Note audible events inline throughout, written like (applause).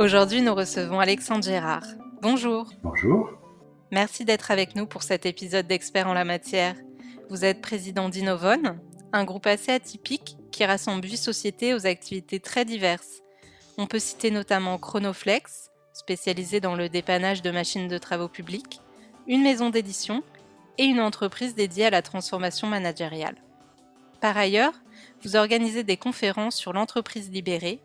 Aujourd'hui, nous recevons Alexandre Gérard. Bonjour. Bonjour. Merci d'être avec nous pour cet épisode d'Experts en la matière. Vous êtes président d'Innovon, un groupe assez atypique qui rassemble huit sociétés aux activités très diverses. On peut citer notamment Chronoflex, spécialisé dans le dépannage de machines de travaux publics, une maison d'édition et une entreprise dédiée à la transformation managériale. Par ailleurs, vous organisez des conférences sur l'entreprise libérée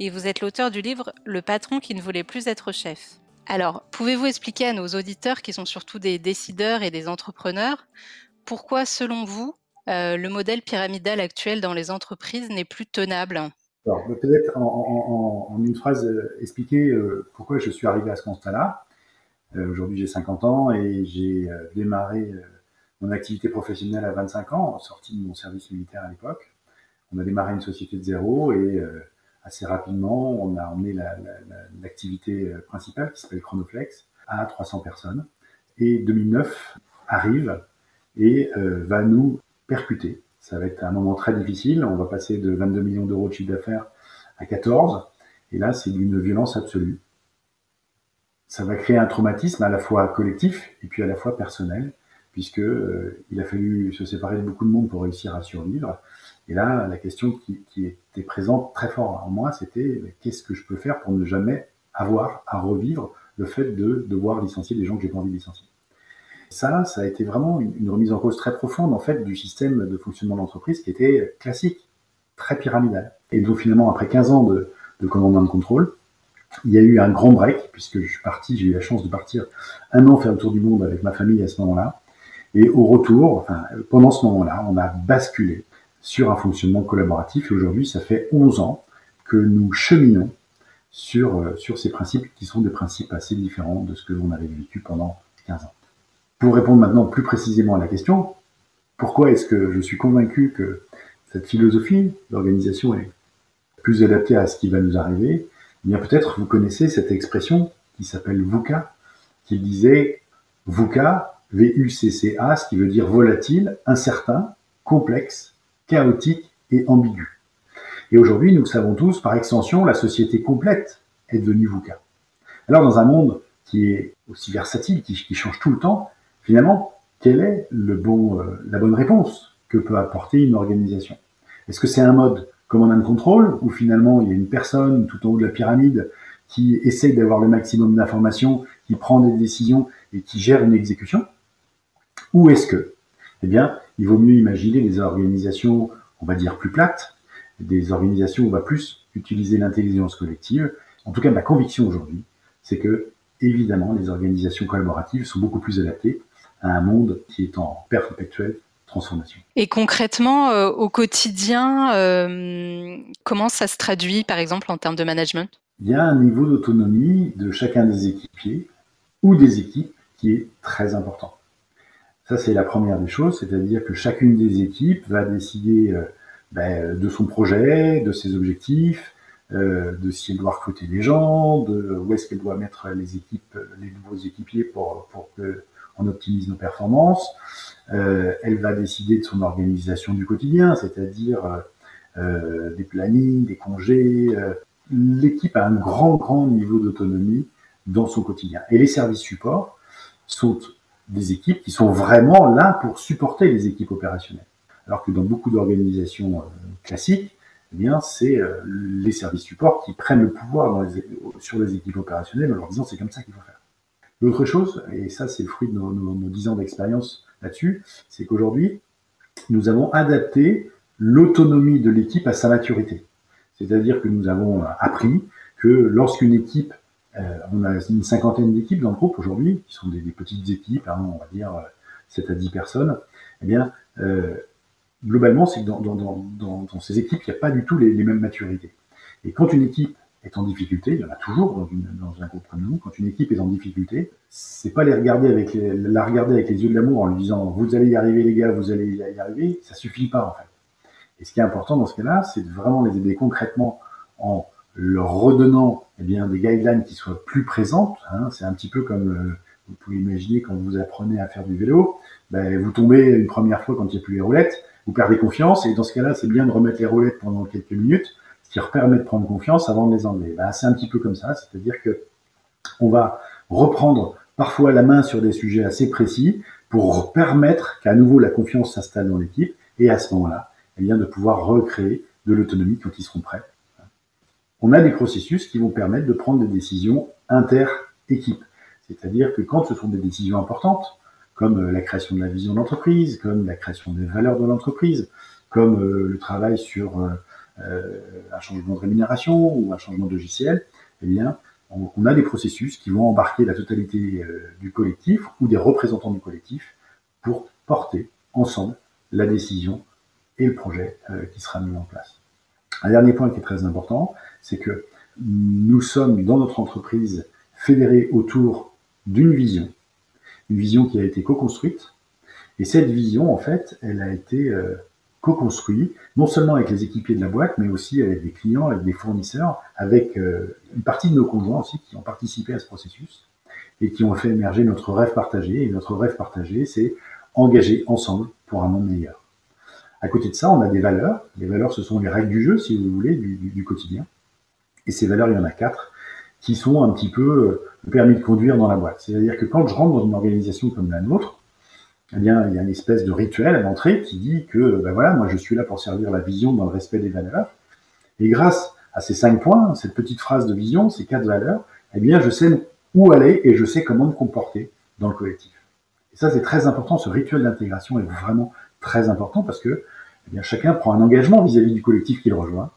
et vous êtes l'auteur du livre Le patron qui ne voulait plus être chef. Alors, pouvez-vous expliquer à nos auditeurs, qui sont surtout des décideurs et des entrepreneurs, pourquoi, selon vous, euh, le modèle pyramidal actuel dans les entreprises n'est plus tenable? Alors, peut-être en, une phrase, euh, expliquer euh, pourquoi je suis arrivé à ce constat-là. Aujourd'hui, j'ai 50 ans et j'ai démarré mon activité professionnelle à 25 ans, sorti de mon service militaire à l'époque. On a démarré une société de zéro et assez rapidement, on a emmené l'activité euh, principale qui s'appelle Chronoflex à 300 personnes. Et 2009 arrive et euh, va nous percuter. Ça va être un moment très difficile. On va passer de 22 millions d'euros de chiffre d'affaires à 14. Et là, c'est d'une violence absolue. Ça va créer un traumatisme à la fois collectif et puis à la fois personnel, puisque euh, il a fallu se séparer de beaucoup de monde pour réussir à survivre. Et là, la question qui, était présente très fort en moi, c'était qu'est-ce que je peux faire pour ne jamais avoir à revivre le fait de devoir licencier des gens que j'ai pas envie de licencier? Ça, ça a été vraiment une, remise en cause très profonde en fait du système de fonctionnement d'entreprise qui était classique, très pyramidal. Et donc finalement, après 15 ans de, de commandement de contrôle, il y a eu un grand break puisque je suis parti, j'ai eu la chance de partir un an faire le tour du monde avec ma famille à ce moment-là. Et au retour, enfin, pendant ce moment-là, on a basculé sur un fonctionnement collaboratif. Et aujourd'hui, ça fait 11 ans que nous cheminons sur, euh, sur ces principes qui sont des principes assez différents de ce que l'on avait vécu pendant 15 ans. Pour répondre maintenant plus précisément à la question, pourquoi est-ce que je suis convaincu que cette philosophie d'organisation est plus adaptée à ce qui va nous arriver Eh bien, peut-être vous connaissez cette expression qui s'appelle VUCA, qui disait VUCA, V-U-C-C-A, ce qui veut dire volatile, incertain, complexe, chaotique et ambigu. Et aujourd'hui, nous savons tous, par extension, la société complète est devenue VUCA. Alors, dans un monde qui est aussi versatile, qui, change tout le temps, finalement, quelle est le euh, la bonne réponse que peut apporter une organisation? Est-ce que c'est un mode command and control, où finalement il y a une personne tout en haut de la pyramide qui essaye d'avoir le maximum d'informations, qui prend des décisions et qui gère une exécution? Ou est-ce que, eh bien, il vaut mieux imaginer des organisations, on va dire, plus plates, des organisations où on va plus utiliser l'intelligence collective. En tout cas, ma conviction aujourd'hui, c'est que, évidemment, les organisations collaboratives sont beaucoup plus adaptées à un monde qui est en perpétuelle transformation. Et concrètement, euh, au quotidien, euh, comment ça se traduit, par exemple, en termes de management? Il y a un niveau d'autonomie de chacun des équipiers ou des équipes qui est très important. Ça, c'est la première des choses, c'est-à-dire que chacune des équipes va décider euh, ben, de son projet, de ses objectifs, euh, de si elle doit recruter des gens, de où est-ce qu'elle doit mettre les équipes, les nouveaux équipiers pour, pour que on optimise nos performances. Euh, elle va décider de son organisation du quotidien, c'est-à-dire euh, des plannings, des congés. L'équipe a un grand, grand niveau d'autonomie dans son quotidien. Et les services supports sont des équipes qui sont vraiment là pour supporter les équipes opérationnelles. Alors que dans beaucoup d'organisations euh, classiques, eh bien, c'est euh, les services support qui prennent le pouvoir sur les équipes opérationnelles en leur disant c'est comme ça qu'il faut faire. L'autre chose, et ça c'est le fruit de nos, nos, 10 ans d'expérience là-dessus, c'est qu'aujourd'hui, nous avons adapté l'autonomie de l'équipe à sa maturité. C'est-à-dire que nous avons appris que lorsqu'une équipe euh, on a une cinquantaine d'équipes dans le groupe aujourd'hui, qui sont des, petites équipes, hein, on va dire 7 à 10 personnes. Eh bien, euh, globalement, c'est que dans, ces équipes, il n'y a pas du tout les, mêmes maturités. Et quand une équipe est en difficulté, il y en a toujours dans, un groupe comme nous, quand une équipe est en difficulté, c'est pas la regarder avec les yeux de l'amour en lui disant vous allez y arriver les gars, vous allez y arriver, ça suffit pas en fait. Et ce qui est important dans ce cas-là, c'est de vraiment les aider concrètement en leur redonnant eh bien, des guidelines qui soient plus présentes. Hein. C'est un petit peu comme euh, vous pouvez imaginer quand vous apprenez à faire du vélo, ben, vous tombez une première fois quand il n'y a plus les roulettes, vous perdez confiance, et dans ce cas-là, c'est bien de remettre les roulettes pendant quelques minutes, ce qui permet de prendre confiance avant de les enlever. Ben, c'est un petit peu comme ça, c'est-à-dire que on va reprendre parfois la main sur des sujets assez précis pour permettre qu'à nouveau la confiance s'installe dans l'équipe, et à ce moment-là, eh bien, de pouvoir recréer de l'autonomie quand ils seront prêts. On a des processus qui vont permettre de prendre des décisions inter-équipe. C'est-à-dire que quand ce sont des décisions importantes, comme euh, la création de la vision d'entreprise, comme la création des valeurs de l'entreprise, comme euh, le travail sur euh, un changement de rémunération ou un changement de logiciel, eh bien, on, a des processus qui vont embarquer la totalité du collectif ou des représentants du collectif pour porter ensemble la décision et le projet qui sera mis en place. Un dernier point qui est très important, c'est que nous sommes dans notre entreprise fédérés autour d'une vision, une vision qui a été co-construite. Et cette vision, en fait, elle a été euh, co-construite non seulement avec les équipiers de la boîte, mais aussi avec des clients, avec des fournisseurs, avec euh, une partie de nos conjoints aussi qui ont participé à ce processus et qui ont fait émerger notre rêve partagé. Et notre rêve partagé, c'est engager ensemble pour un monde meilleur. À côté de ça, on a des valeurs. Les valeurs, ce sont les règles du jeu, si vous voulez, du, quotidien. Et ces valeurs, il y en a quatre qui sont un petit peu euh, le permis de conduire dans la boîte. C'est-à-dire que quand je rentre dans une organisation comme la nôtre, eh bien, il y a une espèce de rituel à l'entrée qui dit que, ben voilà, moi je suis là pour servir la vision dans le respect des valeurs. Et grâce à ces cinq points, cette petite phrase de vision, ces quatre valeurs, eh bien, je sais où aller et je sais comment me comporter dans le collectif. Et ça, c'est très important. Ce rituel d'intégration est vraiment très important parce que bien, chacun prend un engagement vis-à-vis -vis du collectif qu'il rejoint.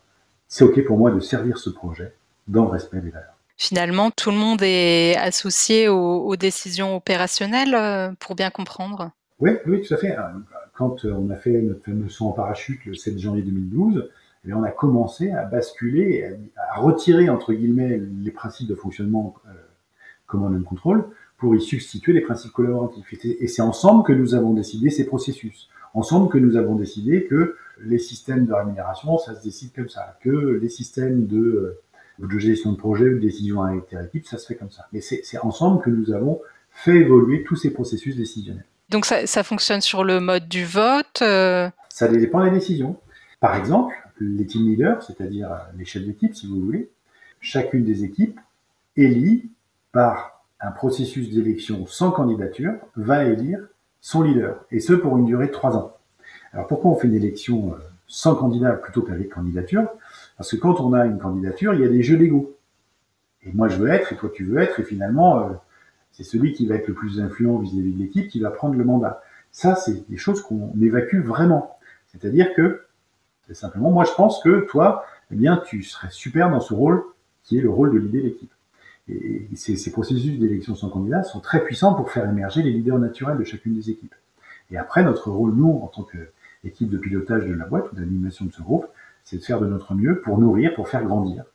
C'est OK pour moi de servir ce projet dans le respect des valeurs finalement, tout le monde est associé aux, décisions opérationnelles euh, pour bien comprendre. Oui, oui, tout à fait. Quand euh, on a fait notre fameux saut en parachute le 7 janvier 2012, eh on a commencé à basculer, à retirer entre guillemets les principes de fonctionnement euh, command and control pour y substituer les principes collaboratifs. Et c'est ensemble que nous avons décidé ces processus. Ensemble que nous avons décidé que les systèmes de rémunération, ça se décide comme ça, que les systèmes de de gestion de projet ou de décision inter-équipe, ça se fait comme ça. Mais c'est ensemble que nous avons fait évoluer tous ces processus décisionnels. Donc ça, ça fonctionne sur le mode du vote euh... Ça dépend des décisions. Par exemple, les team leaders, c'est-à-dire les chefs d'équipe, si vous voulez, chacune des équipes élit par un processus d'élection sans candidature, va élire son leader, et ce pour une durée de trois ans. Alors pourquoi on fait une élection euh, sans candidat plutôt qu'avec candidature? Parce que quand on a une candidature, il y a des jeux d'ego. Et moi, je veux être, et toi, tu veux être, et finalement, euh, c'est celui qui va être le plus influent vis-à-vis de l'équipe qui va prendre le mandat. Ça, c'est des choses qu'on évacue vraiment. C'est-à-dire que, simplement, moi, je pense que toi, eh bien, tu serais super dans ce rôle qui est le rôle de l'idée l'équipe. Et ces, ces processus d'élection sans candidat sont très puissants pour faire émerger les leaders naturels de chacune des équipes. Et après, notre rôle, nous, en tant qu'équipe de pilotage de la boîte ou d'animation de ce groupe, c'est de faire de notre mieux pour nourrir, pour faire grandir.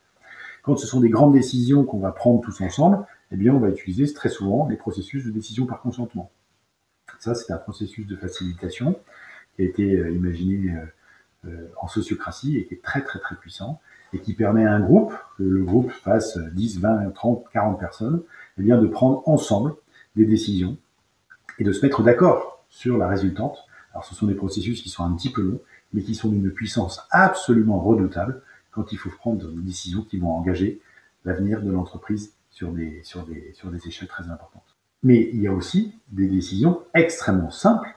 Quand ce sont des grandes décisions qu'on va prendre tous ensemble, eh bien, on va utiliser très souvent les processus de décision par consentement. Ça, c'est un processus de facilitation qui a été euh, imaginé euh, en sociocratie et qui est très, très, très puissant et qui permet à un groupe, le groupe fasse 10, 20, 30, 40 personnes, eh bien, de prendre ensemble des décisions et de se mettre d'accord sur la résultante. Alors, ce sont des processus qui sont un petit peu longs, mais qui sont d'une puissance absolument redoutable quand il faut prendre des décisions qui vont engager l'avenir de l'entreprise sur des, sur, des, sur des échelles très importantes. Mais il y a aussi des décisions extrêmement simples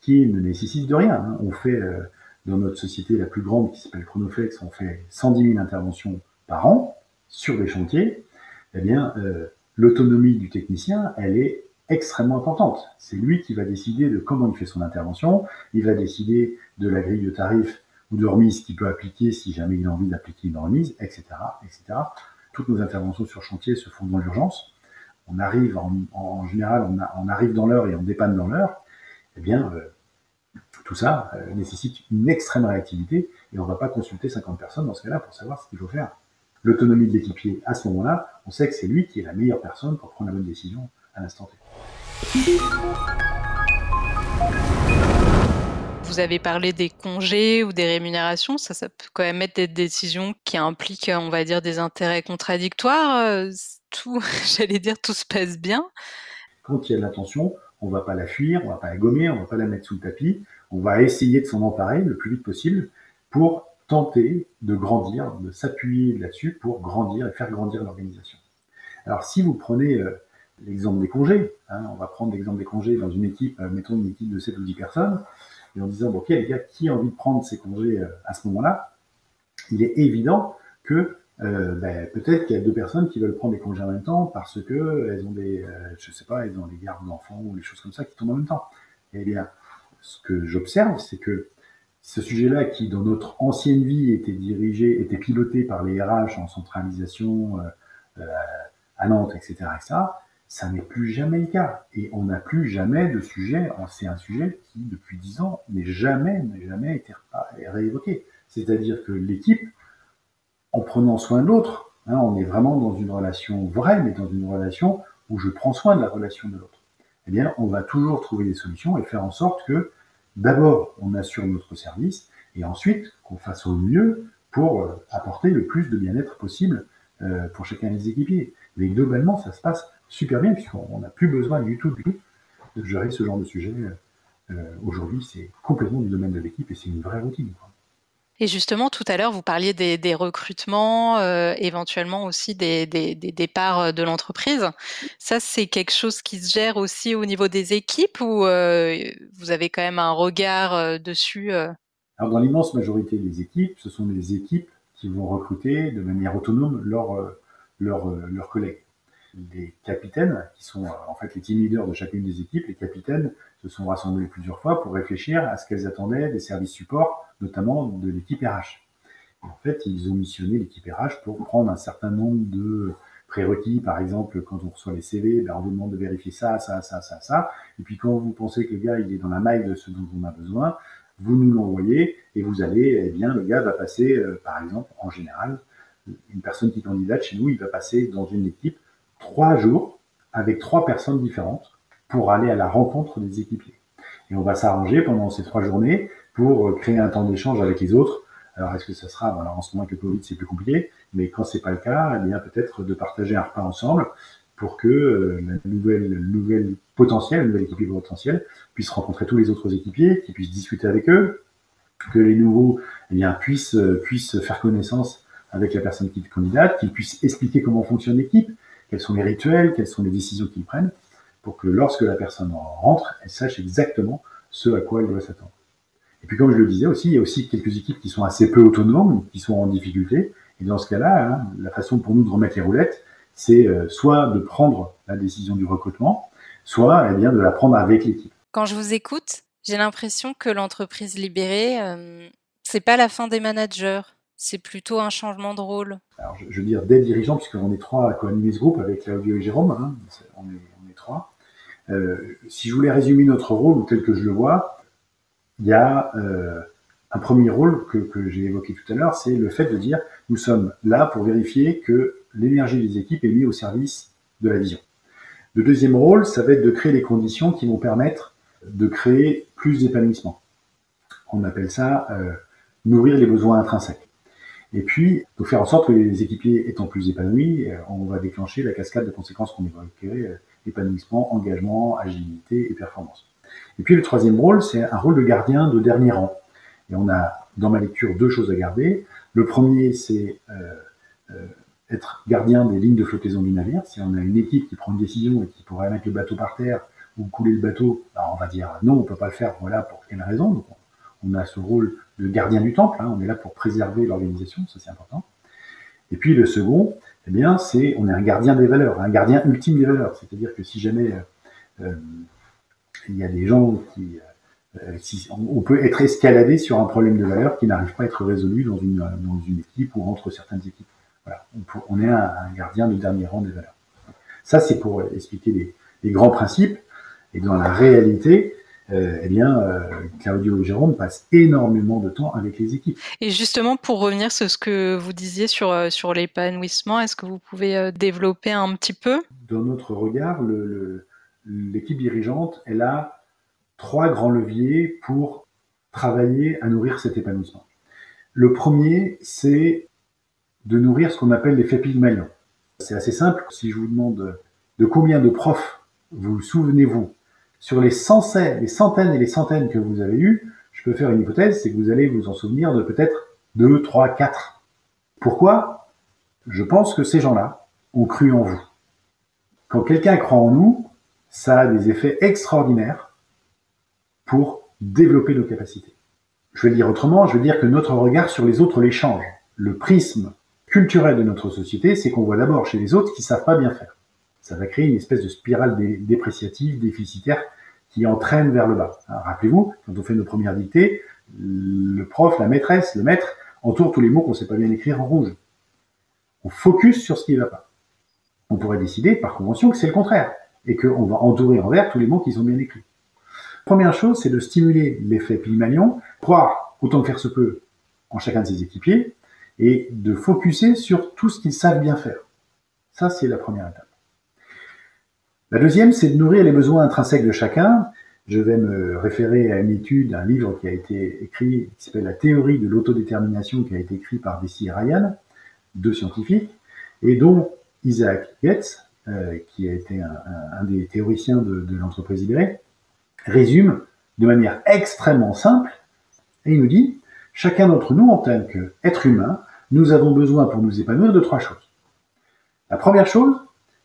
qui ne nécessitent de rien. Hein. On fait, euh, dans notre société la plus grande qui s'appelle Chronoflex, on fait 110 000 interventions par an sur des chantiers. Eh bien, euh, l'autonomie du technicien, elle est extrêmement importante. C'est lui qui va décider de comment il fait son intervention, il va décider de la grille de tarifs ou de remise qu'il peut appliquer si jamais il a envie d'appliquer une remise, etc., etc. Toutes nos interventions sur chantier se font dans l'urgence. On arrive en, général, on, arrive dans l'heure et on dépanne dans l'heure. Eh bien, euh, tout ça euh, nécessite une extrême réactivité et on ne va pas consulter 50 personnes dans ce cas-là pour savoir ce qu'il faut faire. l'autonomie de l'équipier à ce moment-là, on sait que c'est lui qui est la meilleure personne pour prendre la bonne décision à l'instant T. Vous avez parlé des congés ou des rémunérations, ça, ça peut quand même être des décisions qui impliquent, on va dire, des intérêts contradictoires. Euh, tout, (laughs) j'allais dire, tout se passe bien. Quand il y a de l'attention, on va pas la fuir, on va pas la gommer, on va pas la mettre sous le tapis, on va essayer de s'en emparer le plus vite possible pour tenter de grandir, de s'appuyer là-dessus pour grandir et faire grandir l'organisation. Alors si vous prenez euh, l'exemple des congés, hein, on va prendre l'exemple des congés dans une équipe, euh, mettons une équipe de 7 ou 10 personnes, et en disant, bon, ok les gars, qui a envie de prendre ces congés euh, à ce moment-là? Il est évident que ben, peut-être qu'il y a deux personnes qui veulent prendre des congés en même temps parce que elles ont des, je sais pas, elles ont des gardes d'enfants ou des choses comme ça qui tombent en même temps. Eh bien, ce que j'observe, c'est que ce sujet-là, qui dans notre ancienne vie était dirigé, était piloté par les RH en centralisation euh, euh, à Nantes, etc., ça, ça n'est plus jamais le cas. Et on n'a plus jamais de sujet, c'est un sujet qui, depuis dix ans, n'est jamais, n'a jamais été réévoqué. C'est-à-dire que l'équipe, en prenant soin de l'autre, hein, on est vraiment dans une relation vraie, mais dans une relation où je prends soin de la relation de l'autre. Eh bien, on va toujours trouver des solutions et faire en sorte que d'abord on assure notre service et ensuite qu'on fasse au mieux pour euh, apporter le plus de bien-être possible euh, pour chacun des équipiers. Mais globalement, ça se passe super bien puisqu'on n'a plus besoin du tout, de gérer ce genre de sujet. Euh, aujourd'hui, c'est complètement du domaine de l'équipe et c'est une vraie routine. Et justement, tout à l'heure, vous parliez des, recrutements, euh, éventuellement aussi des, départs euh, de l'entreprise. Ça, c'est quelque chose qui se gère aussi au niveau des équipes ou euh, vous avez quand même un regard dessus Alors, dans l'immense majorité des équipes, ce sont des équipes qui vont recruter de manière autonome leurs leurs collègues. Les capitaines, qui sont en fait les team leaders de chacune des équipes, les capitaines se sont rassemblés plusieurs fois pour réfléchir à ce qu'elles attendaient des services supports notamment de l'équipe RH. en fait, ils ont missionné l'équipe RH pour prendre un certain nombre de prérequis. Par exemple, quand on reçoit les CV, ben, on vous demande de vérifier ça, ça, ça, ça, ça. Et puis quand vous pensez que le gars il est dans la maille de ce dont on a besoin, vous nous l'envoyez et vous allez, eh bien, le gars va passer, euh, par exemple, en général, une personne qui candidate chez nous, il va passer dans une équipe trois jours avec trois personnes différentes pour aller à la rencontre des équipiers. Et on va s'arranger pendant ces trois journées pour euh, créer un temps d'échange avec les autres. Alors, est-ce que ça sera, voilà, en ce moment avec le Covid, c'est plus compliqué, mais quand c'est pas le cas, eh bien, peut-être de partager un repas ensemble pour que euh, la nouvelle, nouvelle potentielle, la nouvelle équipier puisse rencontrer tous les autres équipiers, qui puissent discuter avec eux, que les nouveaux, eh bien, puissent, euh, puissent faire connaissance avec la personne qui est candidate, qu'ils puissent expliquer comment fonctionne l'équipe, quels sont les rituels, quelles sont les décisions qu'ils prennent, pour que lorsque la personne rentre, elle sache exactement ce à quoi elle doit s'attendre. Et puis comme je le disais aussi, il y a aussi quelques équipes qui sont assez peu autonomes, qui sont en difficulté. Et dans ce cas-là, hein, la façon pour nous de remettre les roulettes, c'est euh, soit de prendre la décision du recrutement, soit eh bien de la prendre avec l'équipe. Quand je vous écoute, j'ai l'impression que l'entreprise libérée, euh, c'est pas la fin des managers, c'est plutôt un changement de rôle. Alors je, veux dire des dirigeants, puisqu'on est trois à co-animer ce groupe avec Claudio et Jérôme, hein, on, est, on, est, trois. Euh, si je voulais résumer notre rôle tel que je le vois, il y a euh, un premier rôle que, que j'ai évoqué tout à l'heure, c'est le fait de dire nous sommes là pour vérifier que l'énergie des équipes est mise au service de la vision. Le deuxième rôle, ça va être de créer les conditions qui vont permettre de créer plus d'épanouissement. On appelle ça euh, nourrir les besoins intrinsèques. Et puis, de faire en sorte que les équipiers étant plus épanouis, euh, on va déclencher la cascade de conséquences qu'on évoquait, euh, épanouissement, engagement, agilité et performance. Et puis le troisième rôle, c'est un rôle de gardien de dernier rang. Et on a dans ma lecture deux choses à garder. Le premier, c'est euh, euh, être gardien des lignes de flottaison du navire. Si on a une équipe qui prend une décision et qui pourrait mettre le bateau par terre ou couler le bateau, bah, on va dire non, on peut pas le faire. Voilà pour quelle raison. On a ce rôle de gardien du temple. Hein. on est là pour préserver l'organisation, ça c'est important. Et puis le second, eh bien, c'est on est un gardien des valeurs, un gardien ultime des valeurs. C'est-à-dire que si jamais euh, il y a des gens qui, euh, on peut être escaladé sur un problème de valeur qui n'arrive pas à être résolu dans une, équipe ou entre certaines équipes. Voilà. On, est un, gardien de dernier rang des valeurs. Ça, c'est pour expliquer les, grands principes. Et dans la réalité, euh, eh bien, euh, Claudio et Jérôme passent énormément de temps avec les équipes. Et justement, pour revenir sur ce que vous disiez sur, euh, sur l'épanouissement, est-ce que vous pouvez développer un petit peu? Dans notre regard, l'équipe dirigeante, elle a trois grands leviers pour travailler à nourrir cet épanouissement. Le premier, c'est de nourrir ce qu'on appelle l'effet Pygmalion. C'est assez simple. Si je vous demande de combien de profs vous souvenez-vous sur les, centaines, les centaines et les centaines que vous avez eues, je peux faire une hypothèse, c'est que vous allez vous en souvenir de peut-être 2, 3, 4. Pourquoi? Je pense que ces gens-là ont cru en vous. Quand quelqu'un croit en nous, ça a des effets extraordinaires pour développer nos capacités. Je vais dire autrement, je vais dire que notre regard sur les autres les change. Le prisme culturel de notre société, c'est qu'on voit d'abord chez les autres qui savent pas bien faire. Ça va créer une espèce de spirale dépréciative, déficitaire, qui entraîne vers le bas. Rappelez-vous, quand on fait nos premières dictées, le prof, la maîtresse, le maître entoure tous les mots qu'on ne sait pas bien écrire en rouge. On focus sur ce qui ne va pas. On pourrait décider par convention que c'est le contraire et qu'on va entourer en vert tous les mots qui sont bien écrits. Première chose, c'est de stimuler l'effet Pygmalion, croire autant que faire se peut en chacun de ses équipiers et de focuser sur tout ce qu'ils savent bien faire. Ça, c'est la première étape. La deuxième, c'est de nourrir les besoins intrinsèques de chacun. Je vais me référer à une étude, un livre qui a été écrit, qui s'appelle La théorie de l'autodétermination, qui a été écrit par Desi et Ryan, deux scientifiques, et dont Isaac Getz, euh, qui a été un, des théoriciens de, de l'entreprise libérée, résume de manière extrêmement simple, et il nous dit, chacun d'entre nous, en tant qu'être humain, nous avons besoin pour nous épanouir de trois choses. La première chose,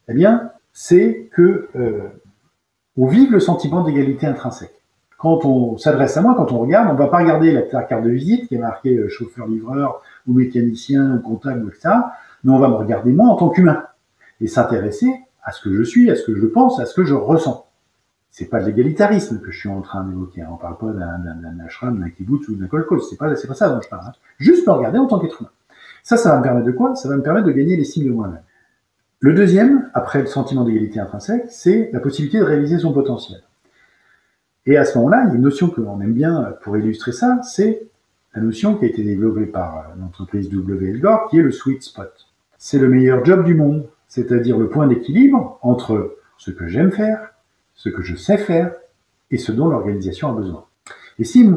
eh bien, c'est que euh, on vive le sentiment d'égalité intrinsèque. Quand on s'adresse à moi, quand on regarde, on ne va pas regarder la, carte de visite qui est marquée euh, chauffeur-livreur ou mécanicien ou comptable, etc. Mais on va me regarder moi en tant qu'humain et s'intéresser à ce que je suis, à ce que je pense, à ce que je ressens. C'est pas de l'égalitarisme que je suis en train d'évoquer. Hein. On parle pas d'un ashram, d'un kibbutz ou d'un kolkhoz. C'est pas, pas ça dont je parle. Hein. Juste me regarder en tant qu'être humain. Ça, ça va me permettre de quoi? Ça va me permettre de gagner l'estime de moi-même. Le deuxième, après le sentiment d'égalité intrinsèque, c'est la possibilité de réaliser son potentiel. Et à ce moment-là, il y a une notion que l'on aime bien pour illustrer ça, c'est la notion qui a été développée par l'entreprise W. Elgor, qui est le sweet spot. C'est le meilleur job du monde, c'est-à-dire le point d'équilibre entre ce que j'aime faire, ce que je sais faire et ce dont l'organisation a besoin. Et si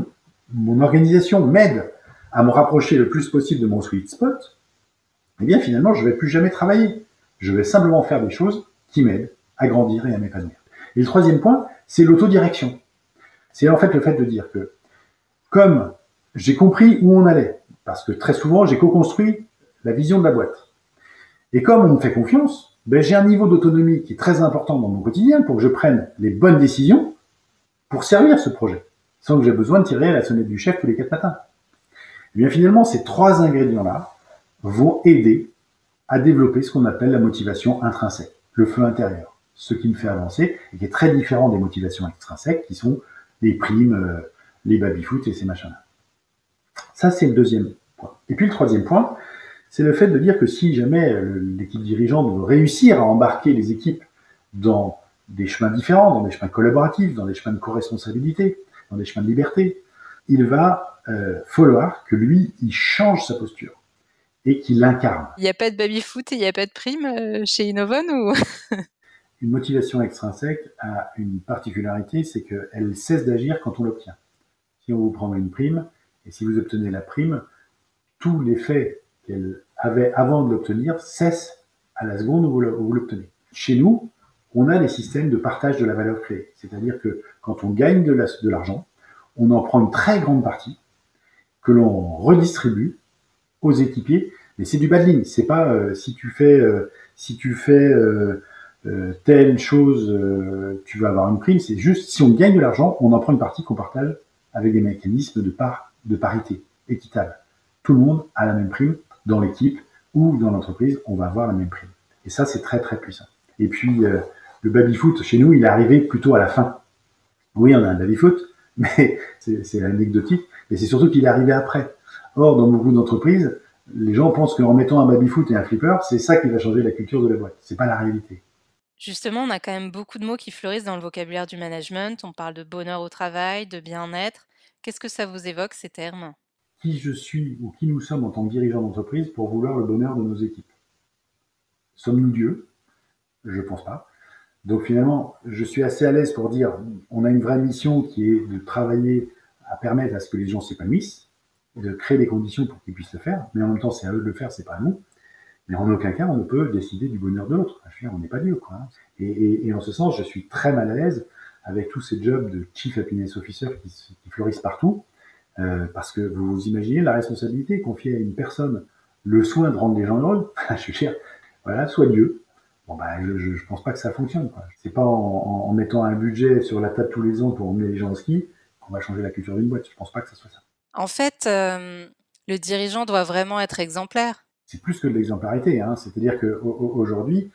mon organisation m'aide à me rapprocher le plus possible de mon sweet spot, eh bien finalement, je ne vais plus jamais travailler. Je vais simplement faire des choses qui m'aident à grandir et à m'épanouir. Et le troisième point, c'est l'autodirection. C'est en fait le fait de dire que comme j'ai compris où on allait, parce que très souvent j'ai co-construit la vision de la boîte, et comme on me fait confiance, ben, j'ai un niveau d'autonomie qui est très important dans mon quotidien pour que je prenne les bonnes décisions pour servir ce projet, sans que j'ai besoin de tirer la sonnette du chef tous les quatre matins. Et eh bien finalement, ces trois ingrédients-là vont aider à développer ce qu'on appelle la motivation intrinsèque, le feu intérieur, ce qui me fait avancer et qui est très différent des motivations extrinsèques qui sont les primes, euh, les baby-foot et ces machins-là. Ça, c'est le deuxième point. Et puis le troisième point, c'est le fait de dire que si jamais euh, l'équipe dirigeante veut réussir à embarquer les équipes dans des chemins différents, dans des chemins collaboratifs, dans des chemins de co-responsabilité, dans des chemins de liberté, il va euh, falloir que lui, il change sa posture et qui l'incarne. Il n'y a pas de baby-foot et il n'y a pas de prime euh, chez Innovon ou? (laughs) Une motivation extrinsèque a une particularité, c'est qu'elle cesse d'agir quand on l'obtient. Si on vous prend une prime, et si vous obtenez la prime, tous les faits qu'elle avait avant de l'obtenir cessent à la seconde où vous l'obtenez. Chez nous, on a des systèmes de partage de la valeur créée. C'est-à-dire que quand on gagne de l'argent, on en prend une très grande partie que l'on redistribue aux équipiers. Mais c'est du badling. C'est pas euh, si tu fais euh, si tu fais euh, telle chose, tu vas avoir une prime. C'est juste si on gagne de l'argent, on en prend une partie qu'on partage avec des mécanismes de part de parité équitable. Tout le monde a la même prime dans l'équipe ou dans l'entreprise, on va avoir la même prime. Et ça, c'est très très puissant. Et puis le baby foot chez nous, il est arrivé plutôt à la fin. Oui, on a un baby foot, (laughs) mais c'est anecdotique. Mais c'est surtout qu'il est arrivé après. Or, dans beaucoup d'entreprises, les gens pensent qu'en mettant un baby-foot et un flipper, c'est ça qui va changer la culture de la boîte. C'est pas la réalité. Justement, on a quand même beaucoup de mots qui fleurissent dans le vocabulaire du management. On parle de bonheur au travail, de bien-être. Qu'est-ce que ça vous évoque, ces termes? Qui je suis ou qui nous sommes en tant que dirigeants d'entreprise pour vouloir le bonheur de nos équipes? Sommes-nous Dieu? Je ne pense pas. Donc finalement, je suis assez à l'aise pour dire, on a une vraie mission qui est de travailler à permettre à ce que les gens s'épanouissent, de créer les conditions pour qu'ils puissent le faire, mais en même temps c'est à eux de le faire, c'est pas à nous. Mais en aucun cas on ne peut décider du bonheur de l'autre. On n'est pas Dieu, quoi. Hein. Et, en ce sens, je suis très mal à l'aise avec tous ces jobs de Chief Happiness Officer qui, fleurissent partout, euh, parce que vous imaginez la responsabilité confiée à une personne, le soin de rendre les gens heureux. (laughs) je veux dire, voilà, soit Dieu, Bon bah, je, je, pense pas que ça fonctionne. C'est pas en, mettant un budget sur la table tous les ans pour emmener les gens au ski qu'on va changer la culture d'une boîte. Je pense pas que ça soit ça. En fait, euh, le dirigeant doit vraiment être exemplaire. C'est plus que de l'exemplarité. Hein. C'est-à-dire qu'aujourd'hui,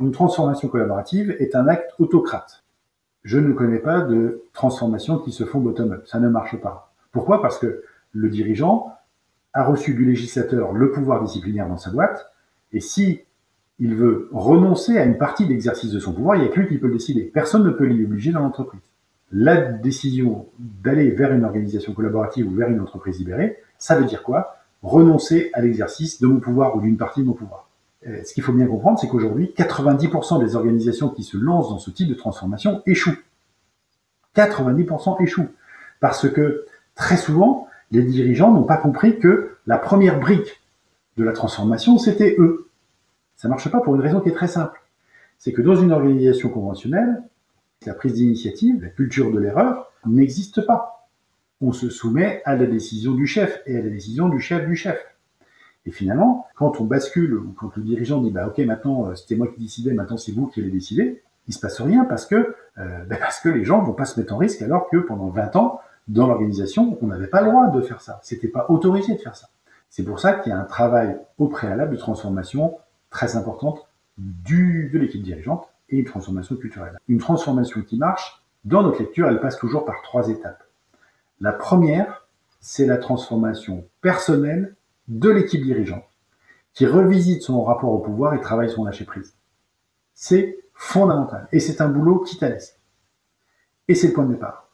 une transformation collaborative est un acte autocrate. Je ne connais pas de transformation qui se font bottom-up. Ça ne marche pas. Pourquoi? Parce que le dirigeant a reçu du législateur le pouvoir disciplinaire dans sa boîte, et si il veut renoncer à une partie d'exercice de son pouvoir, il n'y a que lui qui peut le décider. Personne ne peut l'y obliger dans l'entreprise. La décision d'aller vers une organisation collaborative ou vers une entreprise libérée, ça veut dire quoi? Renoncer à l'exercice de mon pouvoir ou d'une partie de mon pouvoir. Euh, ce qu'il faut bien comprendre, c'est qu'aujourd'hui, 90% des organisations qui se lancent dans ce type de transformation échouent. 90% échouent. Parce que très souvent, les dirigeants n'ont pas compris que la première brique de la transformation, c'était eux. Ça marche pas pour une raison qui est très simple. C'est que dans une organisation conventionnelle, la prise d'initiative, la culture de l'erreur, n'existe pas. On se soumet à la décision du chef et à la décision du chef du chef. Et finalement, quand on bascule ou quand le dirigeant dit bah ok maintenant euh, c'était moi qui décidais, maintenant c'est vous qui allez décider, il se passe rien parce que euh, (laughs) bah, parce que les gens vont pas se mettre en risque alors que pendant 20 ans dans l'organisation on n'avait pas le droit de faire ça, c'était pas autorisé de faire ça. C'est pour ça qu'il y a un travail au préalable de transformation très importante du, de l'équipe dirigeante une transformation culturelle. Une transformation qui marche, dans notre lecture, elle passe toujours par trois étapes. La première, c'est la transformation personnelle de l'équipe dirigeante, qui revisite son rapport au pouvoir et travaille son lâcher prise. C'est fondamental. Et c'est un boulot titanesque. Et c'est le point de départ.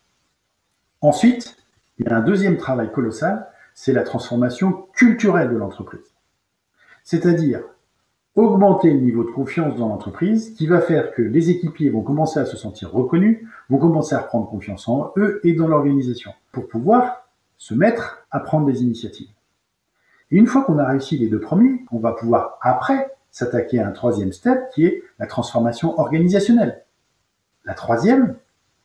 Ensuite, il y a un deuxième travail colossal, c'est la transformation culturelle de l'entreprise. C'est-à-dire augmenter le niveau de confiance dans l'entreprise qui va faire que les équipiers vont commencer à se sentir reconnus, vont commencer à reprendre confiance en eux et dans l'organisation pour pouvoir se mettre à prendre des initiatives. Et une fois qu'on a réussi les deux premiers, on va pouvoir après s'attaquer à un troisième step qui est la transformation organisationnelle. La troisième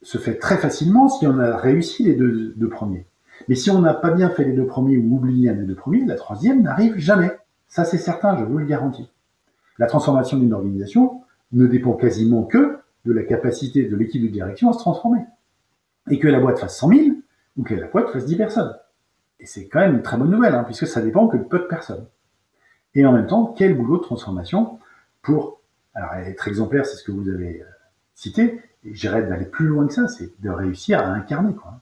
se fait très facilement si on a réussi les deux, deux premiers. Mais si on n'a pas bien fait les deux premiers ou oublié des deux premiers, la troisième n'arrive jamais. Ça c'est certain, je vous le garantis. La transformation d'une organisation ne dépend quasiment que de la capacité de l'équipe de direction à se transformer. Et que la boîte fasse 100 000 ou que la boîte fasse 10 personnes. Et c'est quand même une très bonne nouvelle, hein, puisque ça dépend que de peu de personnes. Et en même temps, quel boulot de transformation pour, alors être exemplaire, c'est ce que vous avez euh, cité, et j'irais d'aller plus loin que ça, c'est de réussir à incarner, quoi.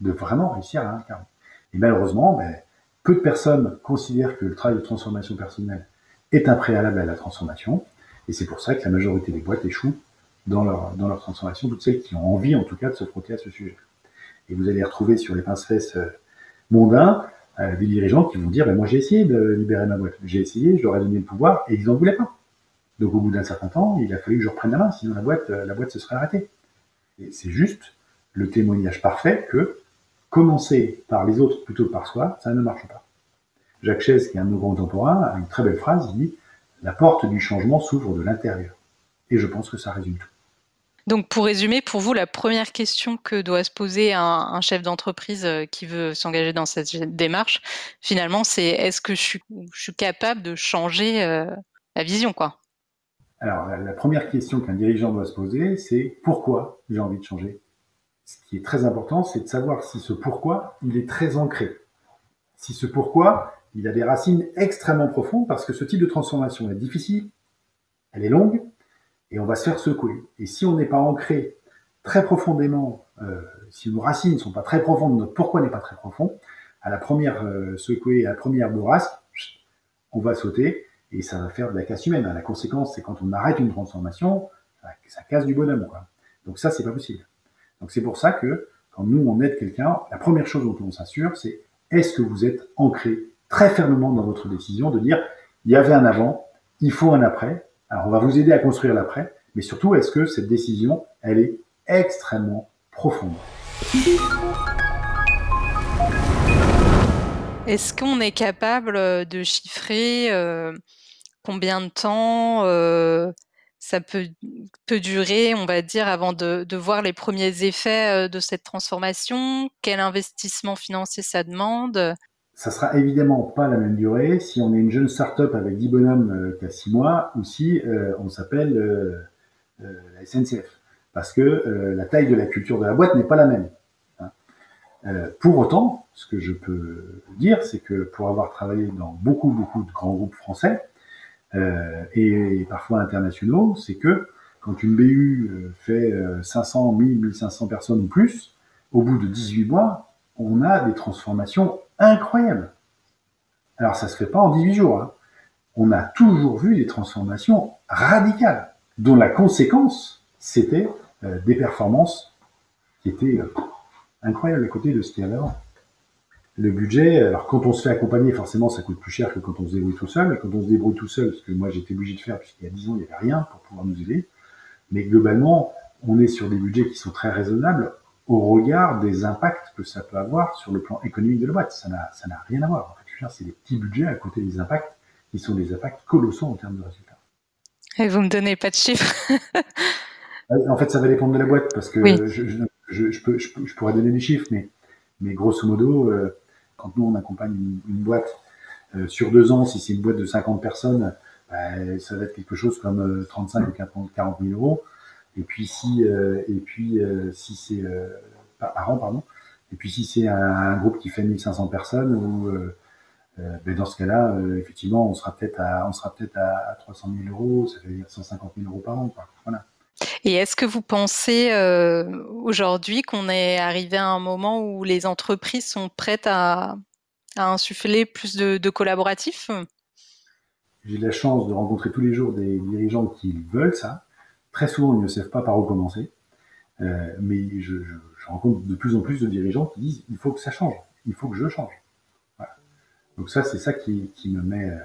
De vraiment réussir à incarner. Et malheureusement, ben, peu de personnes considèrent que le travail de transformation personnelle est un préalable à la transformation. Et c'est pour ça que la majorité des boîtes échouent dans leur, dans leur transformation, toutes celles qui ont envie en tout cas de se frotter à ce sujet. Et vous allez retrouver sur les pince-fesses euh, mondains euh, des dirigeants qui vont dire ben, Moi j'ai essayé de libérer ma boîte, j'ai essayé, je leur ai donné le pouvoir et ils n'en voulaient pas. Donc au bout d'un certain temps, il a fallu que je reprenne la main, sinon la boîte, euh, la boîte se serait arrêtée. Et c'est juste le témoignage parfait que commencer par les autres plutôt que par soi, ça ne marche pas. Jacques Chaise, qui est un de nos contemporains, a une très belle phrase, il dit « La porte du changement s'ouvre de l'intérieur ». Et je pense que ça résume tout. Donc pour résumer, pour vous, la première question que doit se poser un, chef d'entreprise euh, qui veut s'engager dans cette démarche, finalement, c'est est-ce que je suis, capable de changer euh, la vision quoi? Alors la première question qu'un dirigeant doit se poser, c'est pourquoi j'ai envie de changer? Ce qui est très important, c'est de savoir si ce pourquoi, il est très ancré. Si ce pourquoi, il a des racines extrêmement profondes parce que ce type de transformation est difficile, elle est longue, et on va se faire secouer. Et si on n'est pas ancré très profondément, euh, si nos racines ne sont pas très profondes, notre pourquoi n'est pas très profond, à la première euh, secouée, à la première bourrasque, on va sauter et ça va faire de la casse humaine. La conséquence, c'est quand on arrête une transformation, ça casse du bonhomme. Donc ça, c'est pas possible. Donc c'est pour ça que quand nous, on aide quelqu'un, la première chose dont on s'assure, c'est est-ce que vous êtes ancré très fermement dans votre décision de dire, il y avait un avant, il faut un après, alors on va vous aider à construire l'après, mais surtout, est-ce que cette décision, elle est extrêmement profonde? Est-ce qu'on est capable euh, de chiffrer euh, combien de temps euh, ça peut, peut durer, on va dire, avant de, de voir les premiers effets de cette transformation? Quel investissement financier ça demande? Ça sera évidemment pas la même durée si on est une jeune start-up avec 10 bonhommes qui a 6 mois ou si on s'appelle la SNCF. Parce que la taille de la culture de la boîte n'est pas la même. Euh, pour autant, ce que je peux dire, c'est que pour avoir travaillé dans beaucoup, beaucoup de grands groupes français euh, et, parfois internationaux, c'est que quand une BU euh, fait 500, 1000, 1500 personnes ou plus, au bout de 18 mois, on a des transformations incroyables. Alors ça se fait pas en 18 jours. Hein. On a toujours vu des transformations radicales, dont la conséquence, c'était des performances qui étaient incroyable à côté de ce qu'il y avait avant. Le budget, alors quand on se fait accompagner, forcément, ça coûte plus cher que quand on se débrouille tout seul. Quand on se débrouille tout seul, ce que moi j'étais obligé de faire, puisqu'il y a 10 ans, il n'y avait rien pour pouvoir nous aider. Mais globalement, on est sur des budgets qui sont très raisonnables au regard des impacts que ça peut avoir sur le plan économique de la boîte. Ça n'a, ça n'a rien à voir. En fait, c'est des petits budgets à côté des impacts qui sont des impacts colossaux en termes de résultats. Et vous me donnez pas de chiffres En fait, ça va dépendre de la boîte parce que je, je, peux, je, pourrais donner des chiffres, mais, mais grosso modo, euh, quand nous on accompagne une, boîte euh, sur deux ans, si c'est une boîte de 50 personnes, bah, ça va être quelque chose comme 35 ou 40 000 euros. Et puis si, euh, et puis si c'est par an, pardon. Et puis si c'est un, groupe qui fait 1500 personnes, ou ben dans ce cas-là, effectivement, on sera peut-être à, on sera peut-être à, 300 000 euros, ça veut dire 150 000 euros par an. Quoi. Voilà. Et est-ce que vous pensez euh, aujourd'hui qu'on est arrivé à un moment où les entreprises sont prêtes à, insuffler plus de, collaboratifs? J'ai la chance de rencontrer tous les jours des dirigeants qui veulent ça. Très souvent, ils ne savent pas par où commencer. Euh, mais je, rencontre de plus en plus de dirigeants qui disent il faut que ça change, il faut que je change. Donc ça, c'est ça qui, me met euh,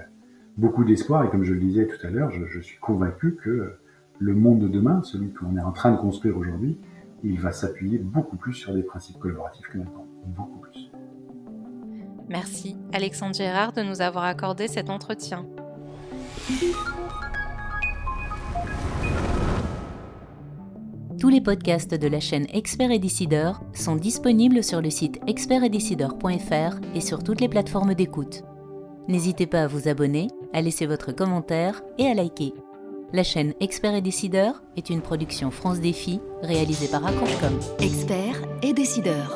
beaucoup d'espoir. Et comme je le disais tout à l'heure, je, je suis convaincu que le monde de demain, celui qu'on est en train de construire aujourd'hui, il va s'appuyer beaucoup plus sur des principes collaboratifs que maintenant. Beaucoup plus. Merci Alexandre Gérard de nous avoir accordé cet entretien. Tous les podcasts de la chaîne Expert et Décideur sont disponibles sur le site expertetdecideur.fr et sur toutes les plateformes d'écoute. N'hésitez pas à vous abonner, à laisser votre commentaire et à liker. La chaîne Experts et Décideurs est une production France Défi réalisée par Accrochecom. Experts et Décideurs.